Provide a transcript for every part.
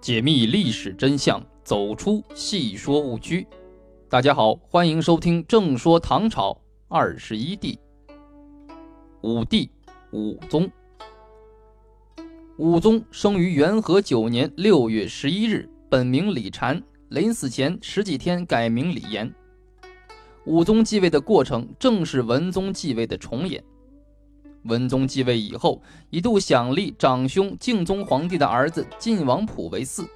解密历史真相，走出戏说误区。大家好，欢迎收听《正说唐朝二十一帝》。武帝武宗，武宗生于元和九年六月十一日，本名李禅，临死前十几天改名李炎。武宗继位的过程，正是文宗继位的重演。文宗继位以后，一度想立长兄敬宗皇帝的儿子晋王溥为嗣。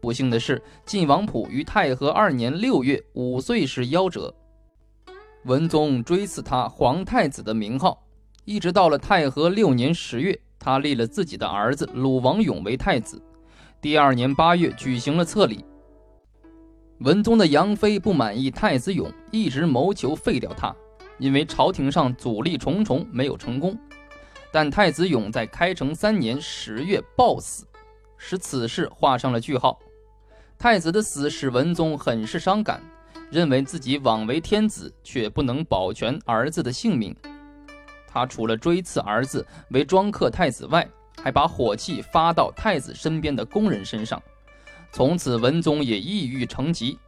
不幸的是，晋王溥于太和二年六月五岁时夭折。文宗追赐他皇太子的名号，一直到了太和六年十月，他立了自己的儿子鲁王永为太子。第二年八月举行了册礼。文宗的杨妃不满意太子永，一直谋求废掉他。因为朝廷上阻力重重，没有成功。但太子勇在开成三年十月暴死，使此事画上了句号。太子的死使文宗很是伤感，认为自己枉为天子，却不能保全儿子的性命。他除了追赐儿子为庄客太子外，还把火气发到太子身边的工人身上。从此，文宗也抑郁成疾。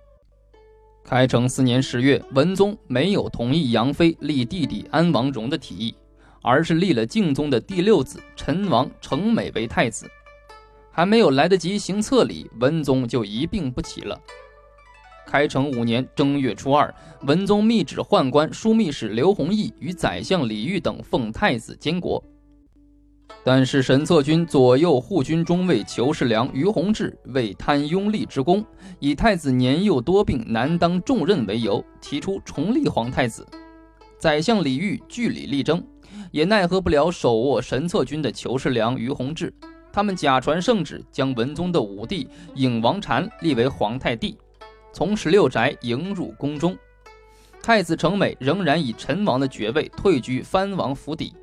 开成四年十月，文宗没有同意杨妃立弟弟安王荣的提议，而是立了敬宗的第六子陈王成美为太子。还没有来得及行册礼，文宗就一病不起了。开成五年正月初二，文宗密旨宦官枢密使刘弘毅与宰相李煜等奉太子监国。但是神策军左右护军中尉裘世良、于弘志为贪拥立之功，以太子年幼多病难当重任为由，提出重立皇太子。宰相李煜据理力争，也奈何不了手握神策军的裘世良、于弘志。他们假传圣旨，将文宗的五弟颖王禅立为皇太帝，从十六宅迎入宫中。太子成美仍然以陈王的爵位退居藩王府邸。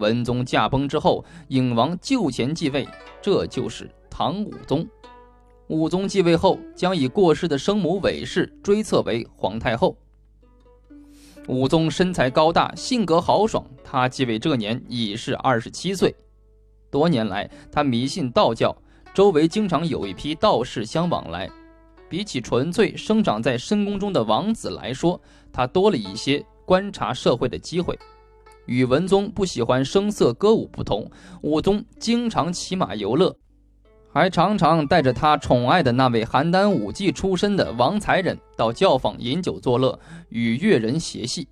文宗驾崩之后，颖王就前继位，这就是唐武宗。武宗继位后，将以过世的生母韦氏追册为皇太后。武宗身材高大，性格豪爽。他继位这年已是二十七岁。多年来，他迷信道教，周围经常有一批道士相往来。比起纯粹生长在深宫中的王子来说，他多了一些观察社会的机会。与文宗不喜欢声色歌舞不同，武宗经常骑马游乐，还常常带着他宠爱的那位邯郸武技出身的王才人到教坊饮酒作乐，与乐人谐戏，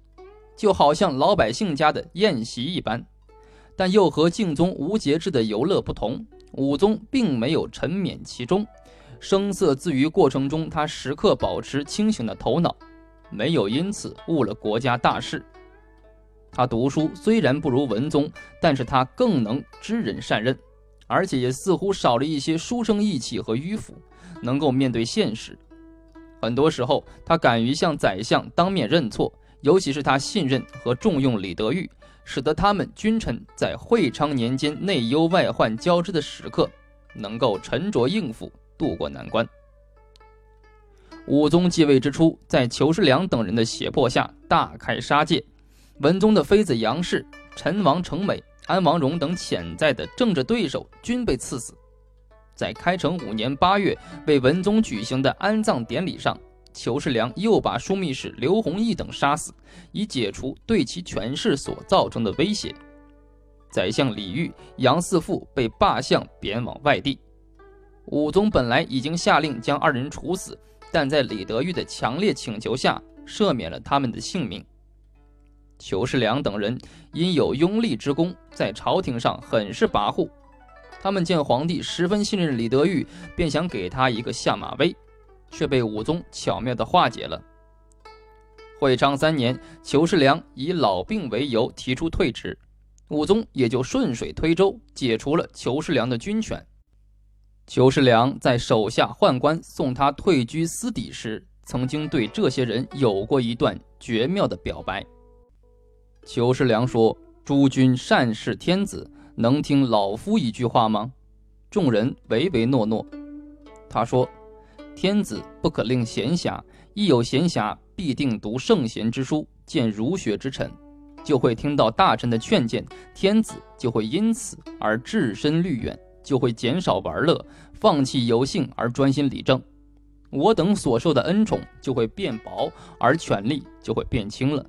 就好像老百姓家的宴席一般。但又和敬宗无节制的游乐不同，武宗并没有沉湎其中，声色自娱过程中，他时刻保持清醒的头脑，没有因此误了国家大事。他读书虽然不如文宗，但是他更能知人善任，而且也似乎少了一些书生意气和迂腐，能够面对现实。很多时候，他敢于向宰相当面认错，尤其是他信任和重用李德裕，使得他们君臣在会昌年间内忧外患交织的时刻，能够沉着应付，渡过难关。武宗继位之初，在裘世良等人的胁迫下，大开杀戒。文宗的妃子杨氏、陈王成美、安王荣等潜在的政治对手均被赐死。在开成五年八月为文宗举行的安葬典礼上，裘世良又把枢密使刘弘毅等杀死，以解除对其权势所造成的威胁。宰相李煜、杨嗣富被罢相，贬往外地。武宗本来已经下令将二人处死，但在李德裕的强烈请求下，赦免了他们的性命。裘世良等人因有拥立之功，在朝廷上很是跋扈。他们见皇帝十分信任李德裕，便想给他一个下马威，却被武宗巧妙地化解了。会昌三年，裘世良以老病为由提出退职，武宗也就顺水推舟解除了裘世良的军权。裘世良在手下宦官送他退居私邸时，曾经对这些人有过一段绝妙的表白。裘世良说：“诸君善事天子，能听老夫一句话吗？”众人唯唯诺诺。他说：“天子不可令闲暇，一有闲暇，必定读圣贤之书，见儒学之臣，就会听到大臣的劝谏，天子就会因此而置身虑远，就会减少玩乐，放弃游幸而专心理政，我等所受的恩宠就会变薄，而权力就会变轻了。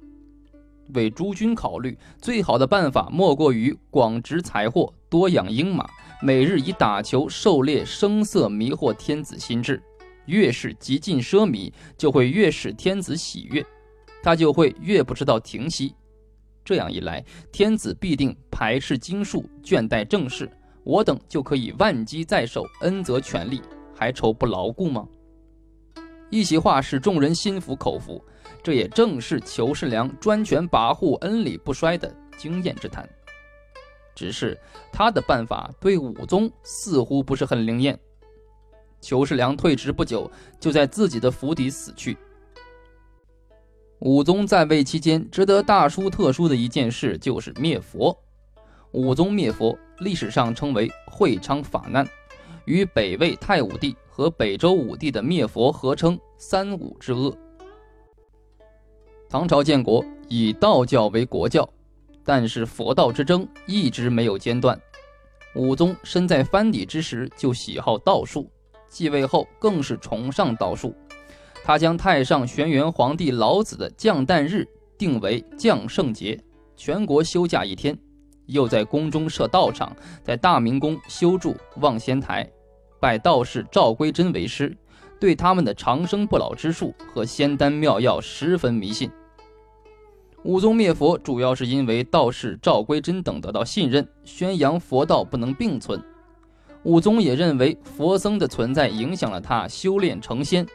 为诸君考虑，最好的办法莫过于广植财货，多养鹰马，每日以打球、狩猎、声色迷惑天子心智。越是极尽奢靡，就会越使天子喜悦，他就会越不知道停息。这样一来，天子必定排斥经术，倦怠政事，我等就可以万机在手，恩泽权利，还愁不牢固吗？一席话使众人心服口服。这也正是裘世良专权跋扈、恩礼不衰的经验之谈。只是他的办法对武宗似乎不是很灵验。裘世良退职不久，就在自己的府邸死去。武宗在位期间，值得大书特书的一件事就是灭佛。武宗灭佛，历史上称为会昌法难，与北魏太武帝和北周武帝的灭佛合称三武之恶。唐朝建国，以道教为国教，但是佛道之争一直没有间断。武宗身在藩邸之时就喜好道术，继位后更是崇尚道术。他将太上玄元皇帝老子的降诞日定为降圣节，全国休假一天，又在宫中设道场，在大明宫修筑望仙台，拜道士赵归真为师，对他们的长生不老之术和仙丹妙药十分迷信。武宗灭佛，主要是因为道士赵归真等得到信任，宣扬佛道不能并存。武宗也认为佛僧的存在影响了他修炼成仙。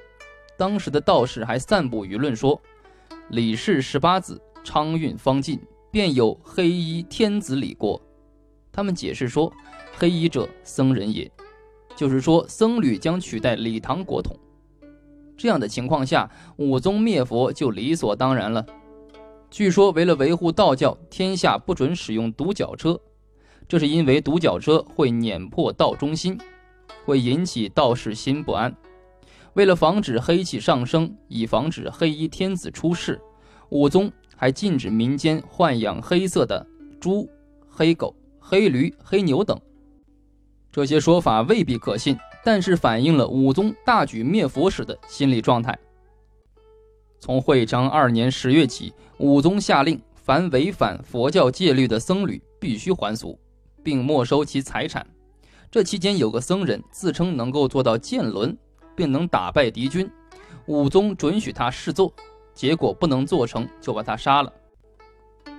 当时的道士还散布舆论说：“李氏十八子昌运方尽，便有黑衣天子李国。”他们解释说：“黑衣者僧人也，就是说僧侣将取代李唐国统。”这样的情况下，武宗灭佛就理所当然了。据说，为了维护道教，天下不准使用独角车，这是因为独角车会碾破道中心，会引起道士心不安。为了防止黑气上升，以防止黑衣天子出世，武宗还禁止民间豢养黑色的猪、黑狗、黑驴、黑牛等。这些说法未必可信，但是反映了武宗大举灭佛时的心理状态。从会昌二年十月起，武宗下令，凡违反佛教戒律的僧侣必须还俗，并没收其财产。这期间，有个僧人自称能够做到剑轮，并能打败敌军，武宗准许他试做，结果不能做成，就把他杀了。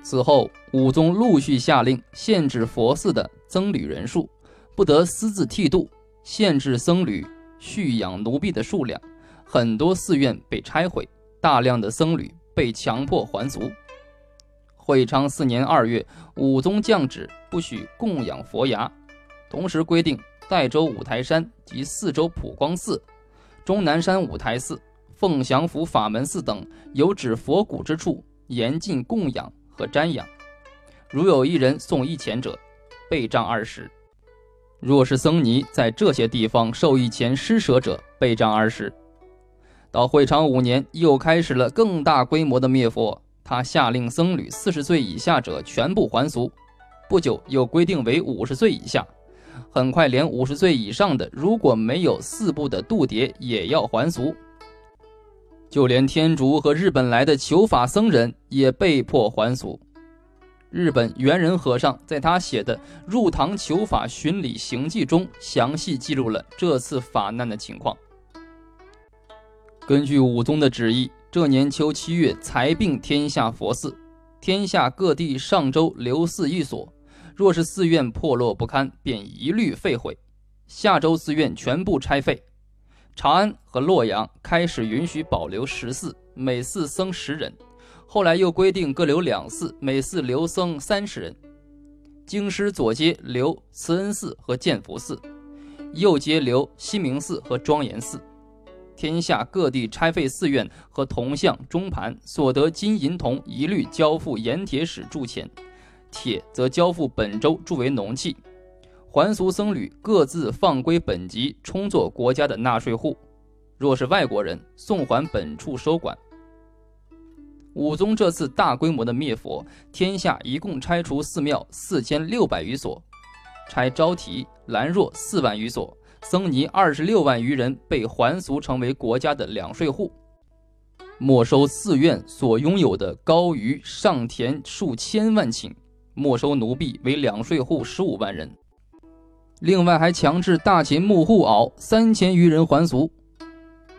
此后，武宗陆续下令限制佛寺的僧侣人数，不得私自剃度，限制僧侣蓄养奴婢的数量，很多寺院被拆毁。大量的僧侣被强迫还俗。会昌四年二月，武宗降旨不许供养佛牙，同时规定代州五台山及四周普光寺、终南山五台寺、凤翔府法门寺等有指佛骨之处，严禁供养和瞻仰。如有一人送一钱者，被杖二十；若是僧尼在这些地方受一钱施舍者，被杖二十。到会昌五年，又开始了更大规模的灭佛。他下令僧侣四十岁以下者全部还俗，不久又规定为五十岁以下。很快，连五十岁以上的如果没有四部的度牒，也要还俗。就连天竺和日本来的求法僧人也被迫还俗。日本猿人和尚在他写的《入唐求法巡礼行记》中，详细记录了这次法难的情况。根据武宗的旨意，这年秋七月，裁并天下佛寺，天下各地上州留寺一所，若是寺院破落不堪，便一律废毁；下州寺院全部拆废。长安和洛阳开始允许保留十寺，每寺僧十人，后来又规定各留两寺，每寺留僧三十人。京师左街留慈恩寺和建福寺，右街留西明寺和庄严寺。天下各地拆废寺院和铜像钟盘所得金银铜，一律交付盐铁使铸钱，铁则交付本州铸为农器。还俗僧侣各自放归本籍，充作国家的纳税户。若是外国人，送还本处收管。武宗这次大规模的灭佛，天下一共拆除寺庙四千六百余所，拆招提、兰若四万余所。僧尼二十六万余人被还俗成为国家的两税户，没收寺院所拥有的高于上田数千万顷，没收奴婢为两税户十五万人。另外还强制大秦木户媪三千余人还俗。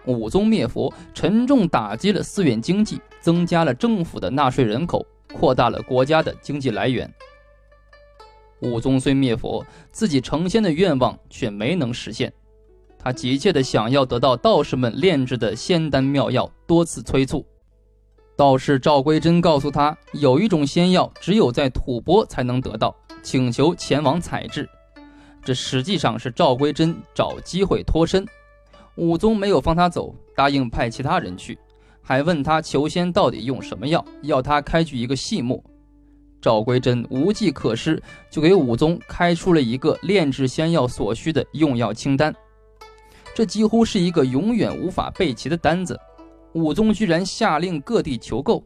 武宗灭佛，沉重打击了寺院经济，增加了政府的纳税人口，扩大了国家的经济来源。武宗虽灭佛，自己成仙的愿望却没能实现。他急切地想要得到道士们炼制的仙丹妙药，多次催促。道士赵归真告诉他，有一种仙药只有在吐蕃才能得到，请求前往采制。这实际上是赵归真找机会脱身。武宗没有放他走，答应派其他人去，还问他求仙到底用什么药，要他开具一个细目。赵归真无计可施，就给武宗开出了一个炼制仙药所需的用药清单。这几乎是一个永远无法备齐的单子。武宗居然下令各地求购。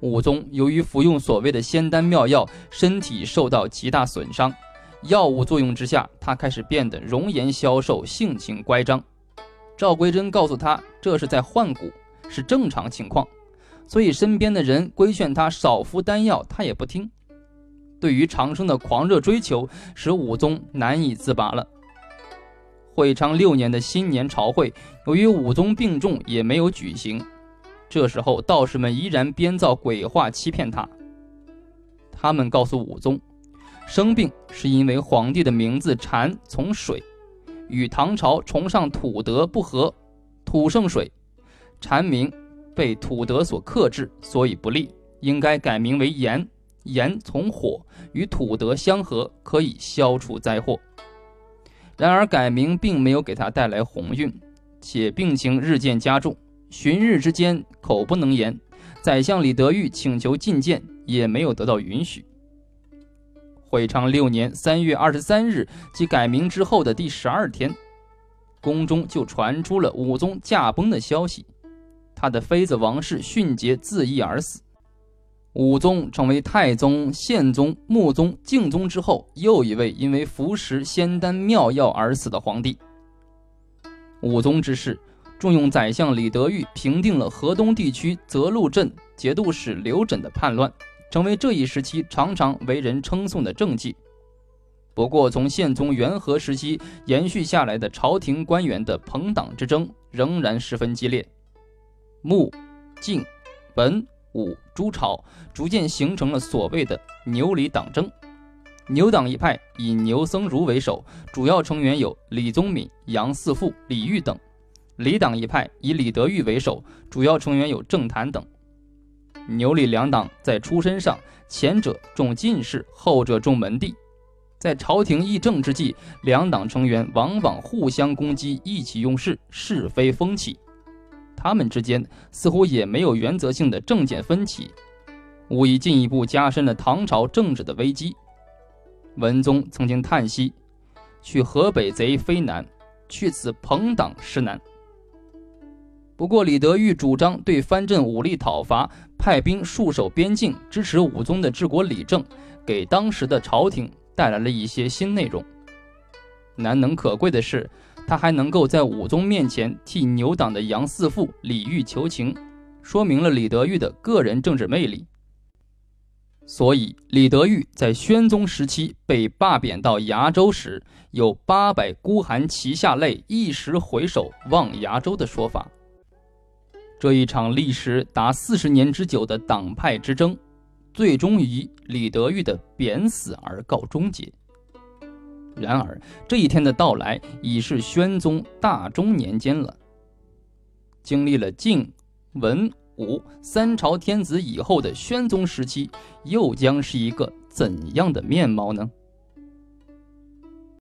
武宗由于服用所谓的仙丹妙药，身体受到极大损伤。药物作用之下，他开始变得容颜消瘦，性情乖张。赵归真告诉他，这是在换骨，是正常情况。所以，身边的人规劝他少服丹药，他也不听。对于长生的狂热追求，使武宗难以自拔了。会昌六年的新年朝会，由于武宗病重，也没有举行。这时候，道士们依然编造鬼话欺骗他。他们告诉武宗，生病是因为皇帝的名字禅从水，与唐朝崇尚土德不合，土生水，禅名。被土德所克制，所以不利，应该改名为炎。炎从火，与土德相合，可以消除灾祸。然而改名并没有给他带来鸿运，且病情日渐加重，旬日之间口不能言。宰相李德裕请求觐见，也没有得到允许。会昌六年三月二十三日，即改名之后的第十二天，宫中就传出了武宗驾崩的消息。他的妃子王氏迅捷自缢而死，武宗成为太宗、宪宗、穆宗、敬宗之后又一位因为服食仙丹妙药而死的皇帝。武宗之事，重用宰相李德裕平定了河东地区泽禄镇节度使刘轸的叛乱，成为这一时期常常为人称颂的政绩。不过，从宪宗元和时期延续下来的朝廷官员的朋党之争仍然十分激烈。穆、敬、文、武诸朝逐渐形成了所谓的牛李党争。牛党一派以牛僧孺为首，主要成员有李宗闵、杨嗣富、李煜等；李党一派以李德裕为首，主要成员有郑谭等。牛李两党在出身上，前者重进士，后者重门第。在朝廷议政之际，两党成员往往互相攻击，意气用事，是非风起。他们之间似乎也没有原则性的政见分歧，无疑进一步加深了唐朝政治的危机。文宗曾经叹息：“去河北贼非难，去此朋党实难。”不过，李德裕主张对藩镇武力讨伐，派兵戍守边境，支持武宗的治国理政，给当时的朝廷带来了一些新内容。难能可贵的是。他还能够在武宗面前替牛党的杨嗣富、李煜求情，说明了李德裕的个人政治魅力。所以，李德裕在宣宗时期被罢贬到崖州时，有“八百孤寒旗下泪，一时回首望崖州”的说法。这一场历时达四十年之久的党派之争，最终以李德裕的贬死而告终结。然而，这一天的到来已是宣宗大中年间了。经历了晋、文、武三朝天子以后的宣宗时期，又将是一个怎样的面貌呢？